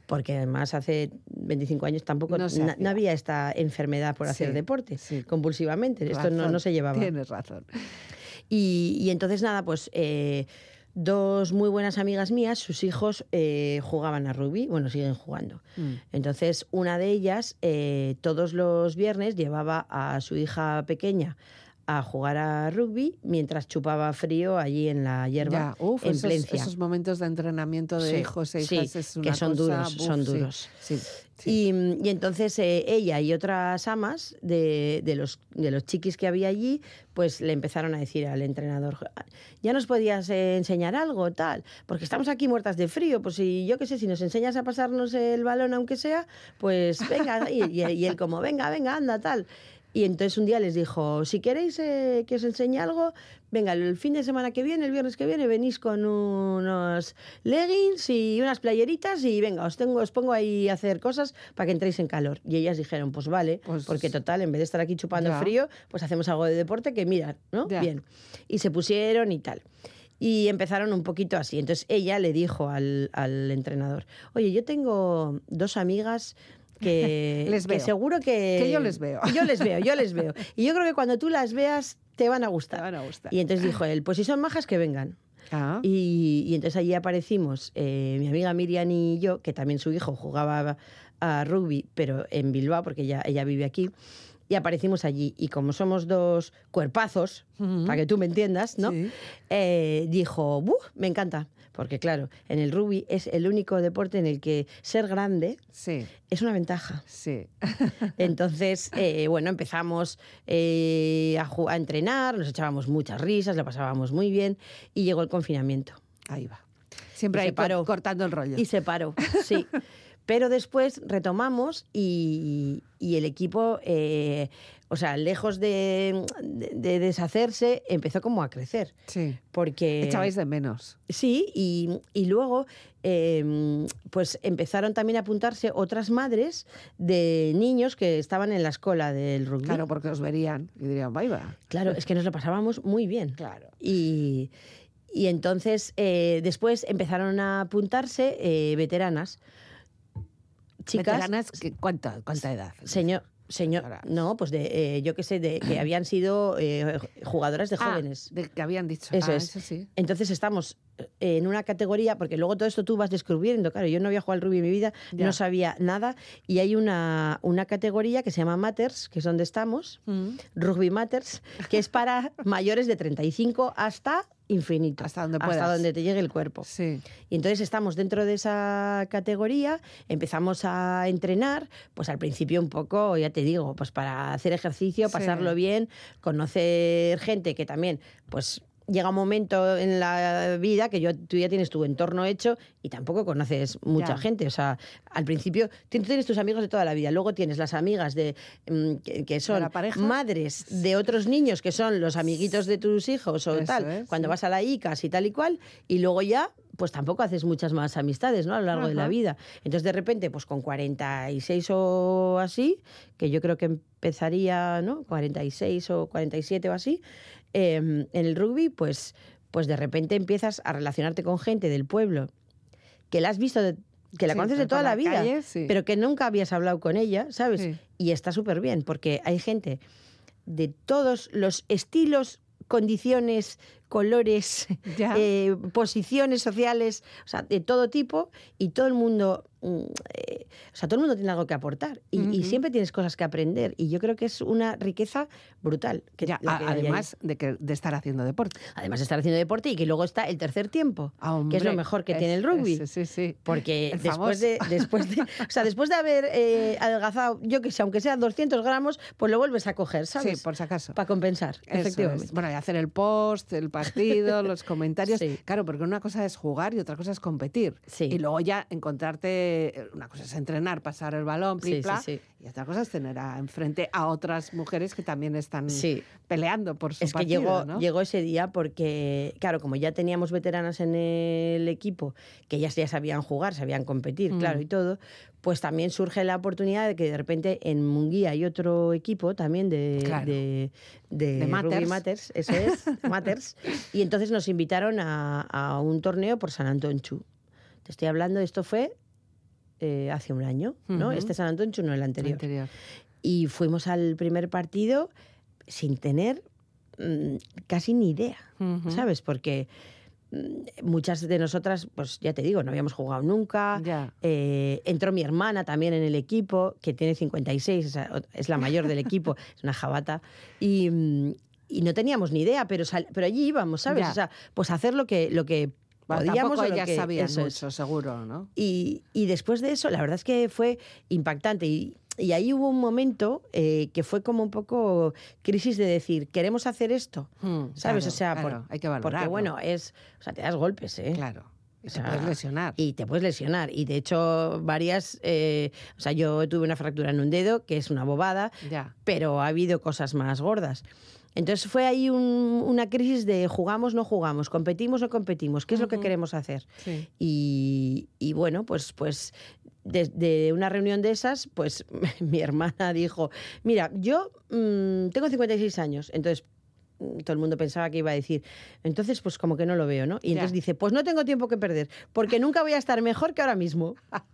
Porque además hace 25 años tampoco No había esta enfermedad por hacer Sí, deporte sí. compulsivamente. Esto no, no se llevaba. Tienes razón. Y, y entonces nada, pues eh, dos muy buenas amigas mías, sus hijos eh, jugaban a rugby, bueno, siguen jugando. Mm. Entonces una de ellas eh, todos los viernes llevaba a su hija pequeña a jugar a rugby mientras chupaba frío allí en la hierba Ya, uf, en esos, Plencia. esos momentos de entrenamiento de Sí, hijos e sí, es una que son cosa, duros, son duros. Sí. Y, y entonces eh, ella y otras amas de, de los, de los chiquis que había allí, pues le empezaron a decir al entrenador, ya nos podías eh, enseñar algo, tal, porque estamos aquí muertas de frío, pues si yo qué sé, si nos enseñas a pasarnos el balón aunque sea, pues venga, y, y- y él como, venga, venga, anda, tal. Y entonces un día les dijo, si queréis eh, que os enseñe algo, venga, el fin de semana que viene, el viernes que viene, venís con unos leggings y unas playeritas y venga, os, tengo, os pongo ahí a hacer cosas para que entréis en calor. Y ellas dijeron, pues vale, Pues- porque total, en vez de estar aquí chupando Ya. frío, pues hacemos algo de deporte que mirad, ¿no? Ya. Bien. Y se pusieron y tal. Y empezaron un poquito así. Entonces ella le dijo al, al entrenador, oye, yo tengo dos amigas que, Les que veo. seguro que... Que yo les veo. Yo les veo, yo les veo. Y yo creo que cuando tú las veas te van a gustar. Te van a gustar. Y entonces dijo él, pues si son majas que vengan. Ah, Y, y entonces allí aparecimos eh, mi amiga Miriam y yo, que también su hijo jugaba a rugby, pero en Bilbao, porque ella, ella vive aquí. Y aparecimos allí. Y como somos dos cuerpazos, para que tú me entiendas, ¿no? Sí. Eh, dijo, ¡buh! Me encanta. Porque claro, en el rugby es el único deporte en el que ser grande sí, es una ventaja. sí. Entonces, eh, bueno, empezamos eh, a, entrenar, nos echábamos muchas risas, lo pasábamos muy bien y llegó el confinamiento. Ahí va. Siempre ahí paró. cor- cortando el rollo. Y se paró, sí. Pero después retomamos y, y el equipo, eh, o sea, lejos de, de- de deshacerse, empezó como a crecer. Sí. Porque... Echabais de menos. Sí, y, y luego eh, pues empezaron también a apuntarse otras madres de niños que estaban en la escuela del rugby. Claro, porque os verían y dirían, va, va. Claro, es que nos lo pasábamos muy bien. Claro. Y, y entonces eh, después empezaron a apuntarse eh, veteranas. Chicas, Veteranas, ¿qué- ¿cuánta, ¿cuánta edad? señor, señor, no, pues de, eh, yo qué sé, de que habían sido eh, jugadoras de Ah, jóvenes. de que habían dicho. Eso Ah, es. Eso sí. Entonces estamos en una categoría, porque luego todo esto tú vas descubriendo, claro, yo no había jugado al rugby en mi vida, Ya. no sabía nada, y hay una, una categoría que se llama Matters, que es donde estamos, Mm. Rugby Matters, que es para mayores de 35 hasta infinito. Hasta donde puedas. Hasta donde te llegue el cuerpo. Sí. Y entonces estamos dentro de esa categoría, empezamos a entrenar, pues al principio un poco, ya te digo, pues para hacer ejercicio, Sí. pasarlo bien, conocer gente que también, pues llega un momento en la vida que yo, tú ya tienes tu entorno hecho y tampoco conoces mucha Ya. gente. O sea, al principio tú tienes tus amigos de toda la vida, luego tienes las amigas de mm, que, que son la pareja? madres de otros niños que son los amiguitos de tus hijos o Eso tal, es, cuando sí. vas a la ICAS y tal y cual, y luego ya pues tampoco haces muchas más amistades, ¿no? A lo largo de la Ajá. vida. Entonces, de repente, pues con 46 o así, que yo creo que empezaría, ¿no? 46 o 47 o así, eh, en el rugby, pues, pues de repente empiezas a relacionarte con gente del pueblo que la has visto, de- que la Sí, conoces de toda la la vida, calle, sí. pero que nunca habías hablado con ella, ¿sabes? Sí. Y está súper bien, porque hay gente de todos los estilos, condiciones, colores, eh, posiciones sociales, o sea, de todo tipo, y todo el mundo, eh, o sea, todo el mundo tiene algo que aportar, y, siempre tienes cosas que aprender, y yo creo que es una riqueza brutal. Que, Ya, la a- que hay ahí. además de, que, de estar haciendo deporte. además de estar haciendo deporte, y que luego está el tercer tiempo, Ah, que es lo mejor que es- tiene el rugby. es- sí, sí. Porque El después famoso. de, después de, o sea, después de haber eh, adelgazado, yo que sé, aunque sean 200 gramos, pues lo vuelves a coger, ¿sabes? Sí, por si acaso. Para compensar, Eso efectivamente. es. Bueno, y hacer el post, el partido, los comentarios. Sí. Claro, porque una cosa es jugar y otra cosa es competir. Sí. Y luego ya encontrarte, eh, una cosa es entrenar, pasar el balón, pli, Sí, sí, pla, sí. y otra cosa es tener a- enfrente a otras mujeres que también están peleando por su Es que partido, llegó, ¿no? llegó ese día porque, claro, como ya teníamos veteranas en el equipo, que ellas ya sabían jugar, sabían competir, Mm. claro, y todo, pues también surge la oportunidad de que de repente en Munguía hay otro equipo también de, Claro. de, de De Rugby Matters. Matters, eso es, Matters, y entonces nos invitaron a, a un torneo por San Antonchu. Te estoy hablando, esto fue eh, hace un año, ¿no? Este San Antonchu, no el anterior. Anterior. Y fuimos al primer partido sin tener mm, casi ni idea. ¿sabes? Porque mm, muchas de nosotras, pues ya te digo, no habíamos jugado nunca. Eh, entró mi hermana también en el equipo, que tiene 56, o sea, es la mayor del equipo, es una jabata. Y, mm, y no teníamos ni idea, pero, sal- pero allí íbamos, ¿sabes? Ya. O sea, pues hacer lo que, lo que Bueno, podíamos. tampoco ellas que- sabían eso mucho, es. seguro, ¿no? Y, y después de eso, la verdad es que fue impactante. Y, y ahí hubo un momento eh, que fue como un poco crisis de decir, ¿queremos hacer esto? Mm, ¿Sabes? claro, o sea, claro, por- hay que porque valorarlo. bueno, es, o sea, te das golpes, ¿eh? Claro. Y te puedes lesionar. Y te puedes lesionar. Y de hecho, varias. eh, o sea, yo tuve una fractura en un dedo, que es una bobada, Ya. pero ha habido cosas más gordas. Entonces fue ahí un- una crisis de jugamos, no jugamos, competimos, no competimos, ¿qué es lo que queremos hacer? Sí. Y, y bueno, pues, pues de, de una reunión de esas, pues mi hermana dijo, mira, yo mm, tengo 56 años, entonces todo el mundo pensaba que iba a decir, entonces pues como que no lo veo, ¿no? Y Ya. entonces dice, pues no tengo tiempo que perder, porque nunca voy a estar mejor que ahora mismo.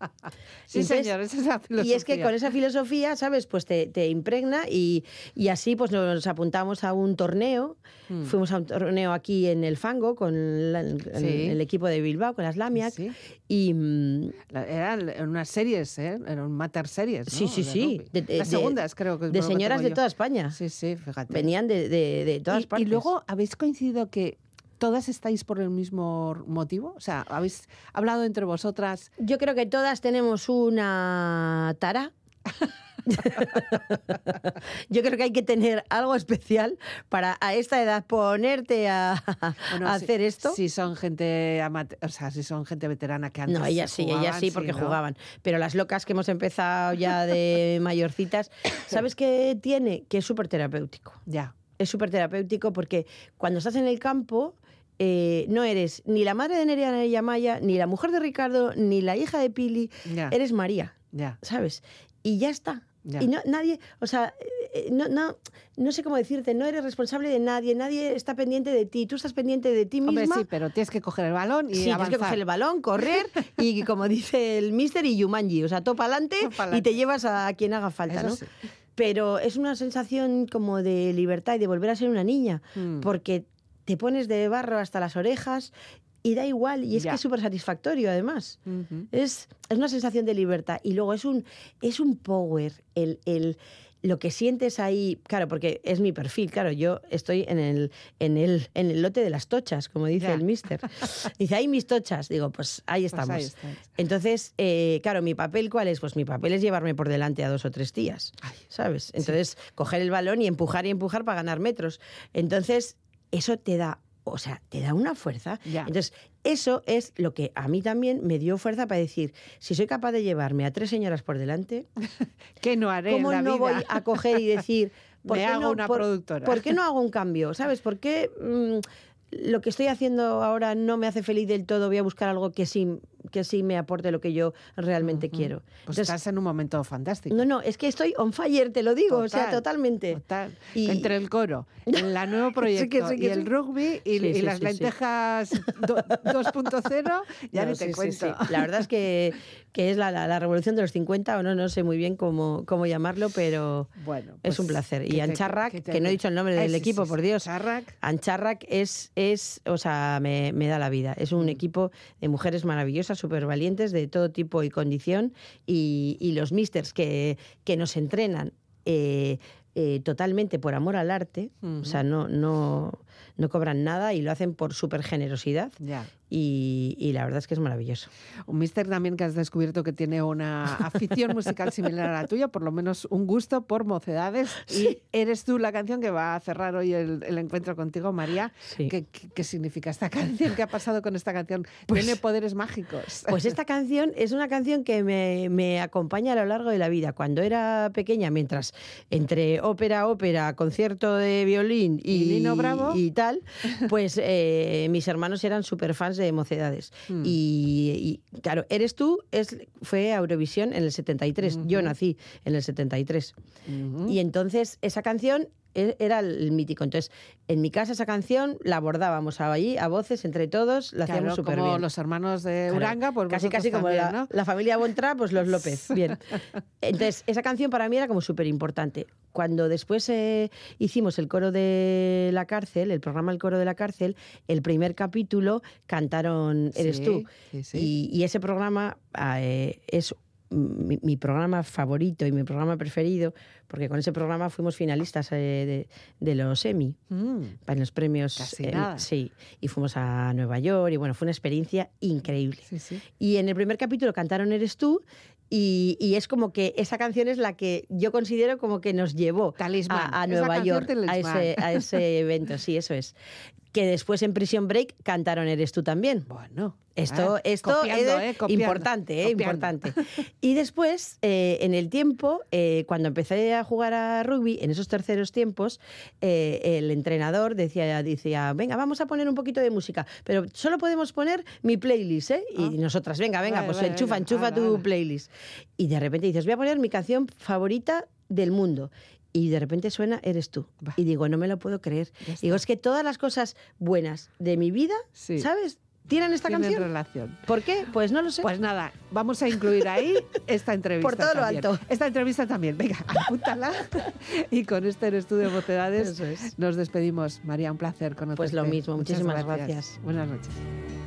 Sí, Entonces, señor, esa es la filosofía. Y es que con esa filosofía, ¿sabes? Pues te, te impregna y, y así pues nos apuntamos a un torneo. Mm. Fuimos a un torneo aquí en el Fango con la- el, Sí. el equipo de Bilbao, con las Lamiac. Sí. Y mm, Eran unas series, ¿eh? Eran mater series, ¿no? sí, sí, De sí. de- de- Las segundas, creo que De señoras de toda España. Sí, sí, fíjate. Venían de, de- de todas y, partes. y luego, ¿habéis coincidido que todas estáis por el mismo motivo? O sea, ¿habéis hablado entre vosotras? Yo creo que todas tenemos una tara. Yo creo que hay que tener algo especial para a esta edad ponerte a, Bueno, a si- hacer esto. Si son gente amate- o sea, si son gente veterana que antes No, ellas sí, ellas jugaban, sí, porque ¿no? jugaban. Pero las locas que hemos empezado ya de mayorcitas, ¿sabes qué tiene? Que es súper terapéutico. Ya. Es súper terapéutico porque cuando estás en el campo eh, no eres ni la madre de Nerea y Amaya, ni la mujer de Ricardo, ni la hija de Pili, eres María, Ya. ¿sabes? Y ya está. Y no, nadie, o sea, eh, no, no, no sé cómo decirte, no eres responsable de nadie, nadie está pendiente de ti, tú estás pendiente de ti Hombre, misma. sí, pero tienes que coger el balón y Sí, tienes que avanzar. coger el balón, correr y como dice el mister y Yumanji, o sea, topa adelante y te llevas a quien haga falta, Eso ¿no? sí. Pero es una sensación como de libertad y de volver a ser una niña, Mm. porque te pones de barro hasta las orejas y da igual, y es Ya. que es súper satisfactorio además. Es, es una sensación de libertad y luego es un, es un power, el, el, lo que sientes ahí, claro, porque es mi perfil, claro, yo estoy en el, en el, en el lote de las tochas, como dice Ya. el mister. Dice, ahí mis tochas, digo, pues ahí Pues estamos. ahí. Entonces, eh, claro, mi papel cuál es? Pues mi papel es llevarme por delante a dos o tres tías, ¿sabes? Entonces, coger el balón y empujar y empujar para ganar metros. Entonces, eso te da, o sea, te da una fuerza. Ya. Entonces, eso es lo que a mí también me dio fuerza para decir, si soy capaz de llevarme a tres señoras por delante, ¿Qué no haré ¿cómo en la no vida? voy a coger y decir, ¿por Me qué hago no, una por- productora. ¿Por qué no hago un cambio? ¿Sabes? ¿Por qué mm, lo que estoy haciendo ahora no me hace feliz del todo? Voy a buscar algo que sí, que sí me aporte lo que yo realmente quiero. Pues Entonces, estás en un momento fantástico. no, no, es que estoy on fire, te lo digo, o sea, Total, totalmente. Total. Y- Entre el coro, el la nuevo Sí proyecto que sí que y el sí. rugby y, Sí, y sí, las sí, sí. lentejas do- 2.0, ya No, ni te sí, sí, cuento. sí. La verdad es que, que es la, la- la revolución de los 50, o no, no sé muy bien cómo, cómo llamarlo, pero Bueno, es pues, un placer. Y Ancharrac, que te- no he dicho el nombre Ay, del sí, equipo, sí, por sí. Dios. Ancharrac. Ancharrac es, es o sea, me, me da la vida. Es Mm. un equipo de mujeres maravillosas, súper valientes, de todo tipo y condición. Y, y los misters que, que nos entrenan eh, eh, totalmente por amor al arte, o sea, no, no, no cobran nada y lo hacen por súper generosidad. Y, y la verdad es que es maravilloso. Un mister también que has descubierto que tiene una afición musical similar a la tuya, por lo menos un gusto por mocedades. Y eres tú la canción que va a cerrar hoy el, el encuentro contigo, María. Sí. ¿Qué, qué- significa esta canción? ¿Qué ha pasado con esta canción? tiene poderes mágicos. Pues esta canción es una canción que me, me acompaña a lo largo de la vida. Cuando era pequeña, mientras entre ópera, ópera, concierto de violín y, Y Nino Bravo. y tal, pues eh, mis hermanos eran súper fans de Mocedades. Mm. Y, y, claro, Eres tú es, fue a Eurovisión en el 73. Yo nací en el 73. Ujú. Y entonces esa canción era el mítico. Entonces, en mi casa esa canción la abordábamos allí a voces entre todos, la Claro, hacíamos súper como bien. los hermanos de Claro, Uranga, pues casi casi como también, la, ¿no? la familia Bontra, pues los López. Bien. Entonces, esa canción para mí era como súper importante. Cuando después eh, hicimos el coro de la cárcel, el programa El coro de la cárcel, el primer capítulo cantaron Eres Sí, tú. sí, sí. Y, y ese programa eh, es mi, mi programa favorito y mi programa preferido, porque con ese programa fuimos finalistas eh, de, de los Emmy Mm. para los premios. Casi eh. Sí, y fuimos a Nueva York y bueno, fue una experiencia increíble. Sí, sí. Y en el primer capítulo cantaron Eres tú y, y es como que esa canción es la que yo considero como que nos llevó a, a Nueva York a ese, a ese evento, sí, eso es. Que después en Prison Break cantaron Eres tú también. Bueno. Esto, ah, esto copiando, es eh, copiando, importante, eh, importante. Y después, eh, en el tiempo, eh, cuando empecé a jugar a rugby, en esos terceros tiempos, eh, el entrenador decía, decía, venga, vamos a poner un poquito de música, pero solo podemos poner mi playlist, ¿eh? Y Ah. nosotras, venga, venga, Vale, pues vale, enchufa, venga, enchufa tu playlist. Y de repente dices, voy a poner mi canción favorita del mundo. Y de repente suena Eres tú. Va. Y digo, no me lo puedo creer. Digo, es que todas las cosas buenas de mi vida, Sí. ¿sabes? Tienen esta Tienen canción. relación. ¿Por qué? Pues no lo sé. Pues nada, vamos a incluir ahí esta entrevista. Por todo lo también. alto. Esta entrevista también. Venga, apúntala. y con este en Estudio de Mocedades Eso es. nos despedimos. María, un placer conocerte. Pues lo mismo, Muchas muchísimas gracias. Buenas noches.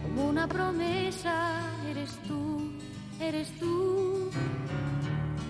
Como una promesa eres tú, eres tú.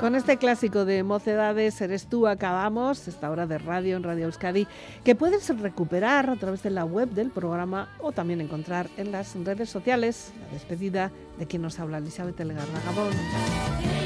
Con este clásico de Mocedades, Eres tú, acabamos esta hora de radio en Radio Euskadi, que puedes recuperar a través de la web del programa o también encontrar en las redes sociales. La despedida de quien nos habla, Elizabeth Elgarra Gabón.